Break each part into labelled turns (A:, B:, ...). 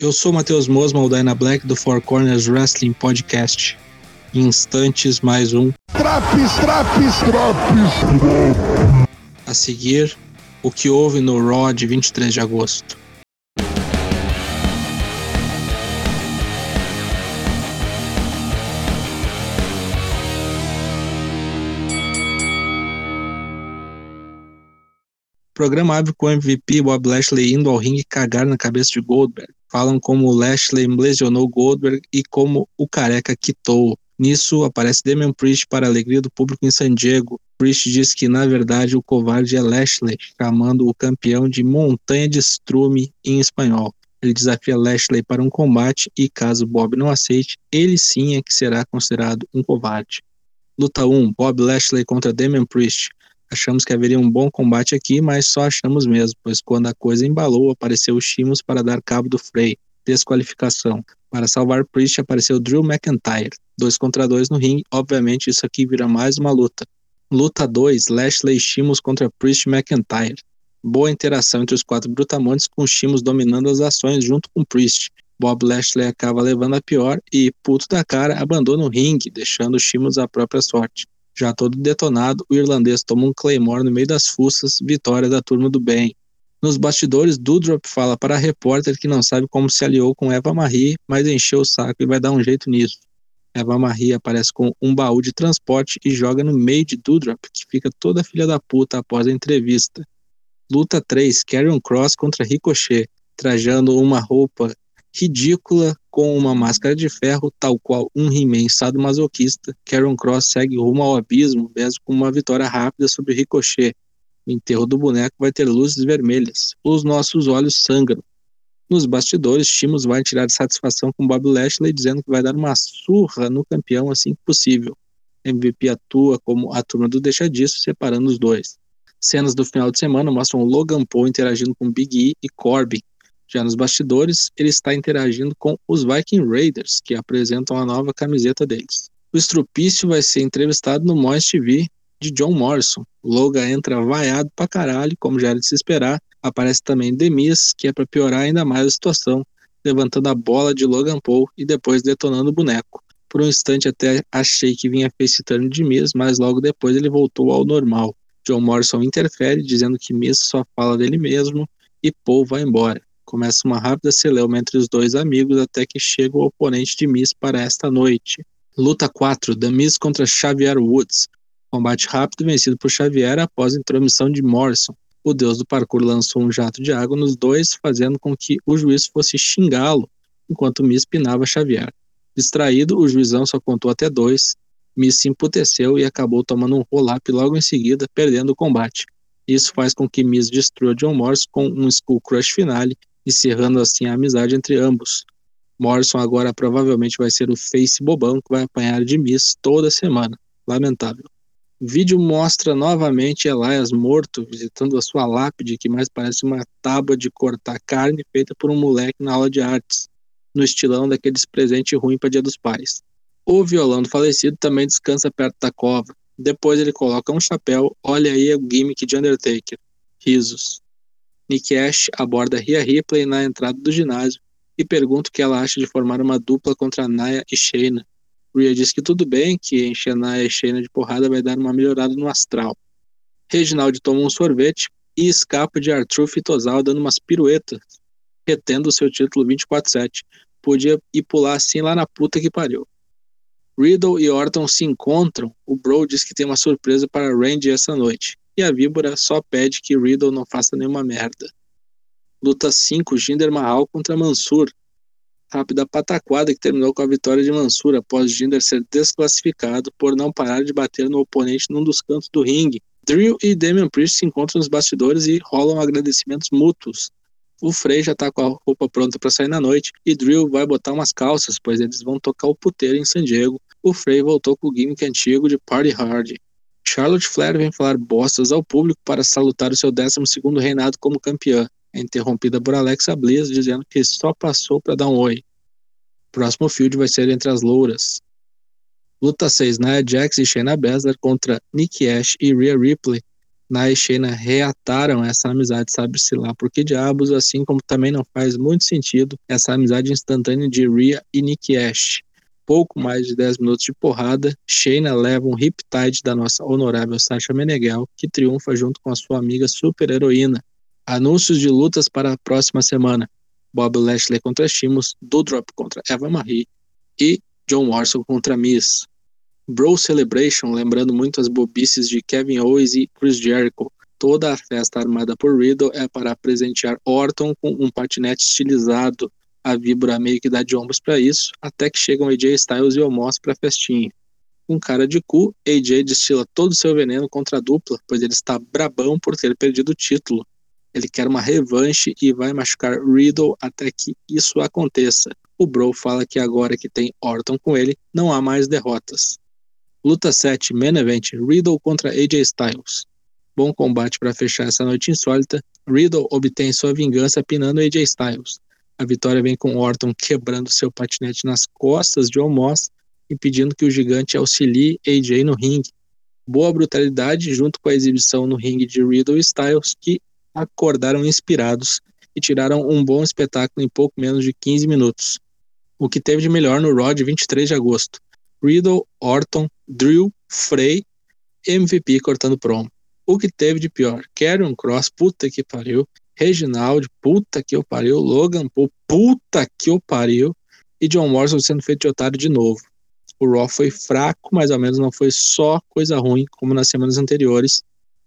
A: Eu sou o Matheus Mosman, o Dyna Black do Four Corners Wrestling Podcast. Em instantes, mais um.
B: Traps, traps, traps.
A: A seguir, o que houve no Raw de 23 de agosto. Programa abre com o MVP Bob Lashley indo ao ringue cagar na cabeça de Goldberg. Falam como o Lashley lesionou Goldberg e como o careca quitou. Nisso aparece Damian Priest para a alegria do público em San Diego. Priest diz que na verdade o covarde é Lashley, chamando o campeão de Montanha de Strume em espanhol. Ele desafia Lashley para um combate e caso Bob não aceite, ele sim é que será considerado um covarde. Luta 1: Bob Lashley contra Damian Priest. Achamos que haveria um bom combate aqui, mas só achamos mesmo, pois quando a coisa embalou, apareceu o Shimos para dar cabo do Frey. Desqualificação. Para salvar Priest apareceu Drew McIntyre. Dois contra dois no ringue, obviamente isso aqui vira mais uma luta. Luta 2, Lashley e Shimos contra Priest McIntyre. Boa interação entre os quatro brutamontes, com Shimos dominando as ações junto com Priest. Bob Lashley acaba levando a pior e, puto da cara, abandona o ringue, deixando Shimos à própria sorte. Já todo detonado, o irlandês toma um Claymore no meio das fuças, vitória da turma do bem. Nos bastidores, Dudrop fala para a repórter que não sabe como se aliou com Eva Marie, mas encheu o saco e vai dar um jeito nisso. Eva Marie aparece com um baú de transporte e joga no meio de Dudrop, que fica toda filha da puta após a entrevista. Luta 3, Carrion Cross contra Ricochet, trajando uma roupa ridícula com uma máscara de ferro, tal qual um He-Man sadomasoquista. Carrion Cross segue rumo ao abismo, mesmo com uma vitória rápida sobre Ricochet. O enterro do boneco vai ter luzes vermelhas. Os nossos olhos sangram. Nos bastidores, Shimos vai tirar satisfação com Bob Lashley, dizendo que vai dar uma surra no campeão assim que possível. MVP atua como a turma do deixa disso, separando os dois. Cenas do final de semana mostram Logan Paul interagindo com Big E e Corbin. Já nos bastidores, ele está interagindo com os Viking Raiders, que apresentam a nova camiseta deles. O estrupício vai ser entrevistado no Moist TV de John Morrison. Logan entra vaiado pra caralho, como já era de se esperar, Aparece também Demis, que é para piorar ainda mais a situação, levantando a bola de Logan Paul e depois detonando o boneco. Por um instante até achei que vinha turn de Miz, mas logo depois ele voltou ao normal. John Morrison interfere, dizendo que Miz só fala dele mesmo e Paul vai embora. Começa uma rápida celeuma entre os dois amigos até que chega o oponente de Miz para esta noite. Luta 4: The Miz contra Xavier Woods. Combate rápido vencido por Xavier após a intromissão de Morrison o deus do parkour lançou um jato de água nos dois, fazendo com que o juiz fosse xingá-lo, enquanto Miss pinava Xavier. Distraído, o juizão só contou até dois. Miss se emputeceu e acabou tomando um roll-up logo em seguida, perdendo o combate. Isso faz com que Miss destrua John Morrison com um Skull Crush finale, encerrando assim a amizade entre ambos. Morrison agora provavelmente vai ser o face bobão que vai apanhar de Miss toda semana. Lamentável. O vídeo mostra novamente Elias morto, visitando a sua lápide, que mais parece uma tábua de cortar carne feita por um moleque na aula de artes, no estilão daqueles presente ruim para Dia dos Pais. O violão do falecido também descansa perto da cova. Depois ele coloca um chapéu, olha aí o gimmick de Undertaker. Risos. Nick Ash aborda Rhea Ripley na entrada do ginásio e pergunta o que ela acha de formar uma dupla contra Naya e Shayna. Rhea diz que tudo bem, que encher a Shayna de porrada vai dar uma melhorada no astral. Reginald toma um sorvete e escapa de Arthur e Tosal dando umas piruetas, retendo seu título 24-7. Podia ir pular assim lá na puta que pariu. Riddle e Orton se encontram. O Bro diz que tem uma surpresa para Randy essa noite. E a víbora só pede que Riddle não faça nenhuma merda. Luta 5: Jinder Mahal contra Mansur rápida pataquada que terminou com a vitória de Mansur após Jinder ser desclassificado por não parar de bater no oponente num dos cantos do ringue. Drew e Damian Priest se encontram nos bastidores e rolam agradecimentos mútuos. O Frey já tá com a roupa pronta para sair na noite e Drew vai botar umas calças, pois eles vão tocar o puteiro em San Diego. O Frey voltou com o gimmick antigo de Party Hard. Charlotte Flair vem falar bostas ao público para salutar o seu 12 reinado como campeã é interrompida por Alexa Bliss dizendo que só passou para dar um oi. Próximo field vai ser entre as louras. Luta 6, Nia Jax e Shayna Baszler contra Nikki Ash e Rhea Ripley. Nia e Shayna reataram essa amizade, sabe-se lá por que diabos, assim como também não faz muito sentido essa amizade instantânea de Rhea e Nick Ash. Pouco mais de 10 minutos de porrada, Shayna leva um riptide da nossa honorável Sasha Meneghel, que triunfa junto com a sua amiga super-heroína. Anúncios de lutas para a próxima semana. Bob Lashley contra Shimos, Doudrop contra Eva Marie e John Morrison contra Miz. Bro Celebration, lembrando muito as bobices de Kevin Owens e Chris Jericho. Toda a festa armada por Riddle é para presentear Orton com um patinete estilizado. A Vibra meio que dá de ombros para isso, até que chegam AJ Styles e Omos para a festinha. Com cara de cu, AJ destila todo o seu veneno contra a dupla, pois ele está brabão por ter perdido o título. Ele quer uma revanche e vai machucar Riddle até que isso aconteça. O Bro fala que agora que tem Orton com ele, não há mais derrotas. Luta 7, Main Event, Riddle contra AJ Styles. Bom combate para fechar essa noite insólita. Riddle obtém sua vingança pinando AJ Styles. A vitória vem com Orton quebrando seu patinete nas costas de Omos, impedindo que o gigante auxilie AJ no ringue. Boa brutalidade junto com a exibição no ringue de Riddle e Styles, que acordaram inspirados e tiraram um bom espetáculo em pouco menos de 15 minutos. O que teve de melhor no Raw de 23 de agosto. Riddle, Orton, Drew, Frey, MVP cortando promo. O que teve de pior? Karrion Cross, puta que pariu. Reginald, puta que eu pariu. Logan Paul, puta que eu pariu. E John Morrison sendo feito de otário de novo. O Raw foi fraco, mas ao menos não foi só coisa ruim, como nas semanas anteriores.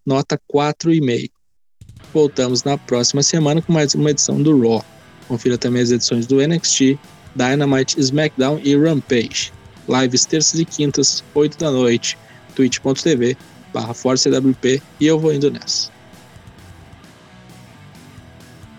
A: Nota 4,5. Voltamos na próxima semana com mais uma edição do Raw. Confira também as edições do NXT, Dynamite, SmackDown e Rampage. Lives terças e quintas, 8 da noite, twitch.tv barra ForceWP e eu vou indo nessa.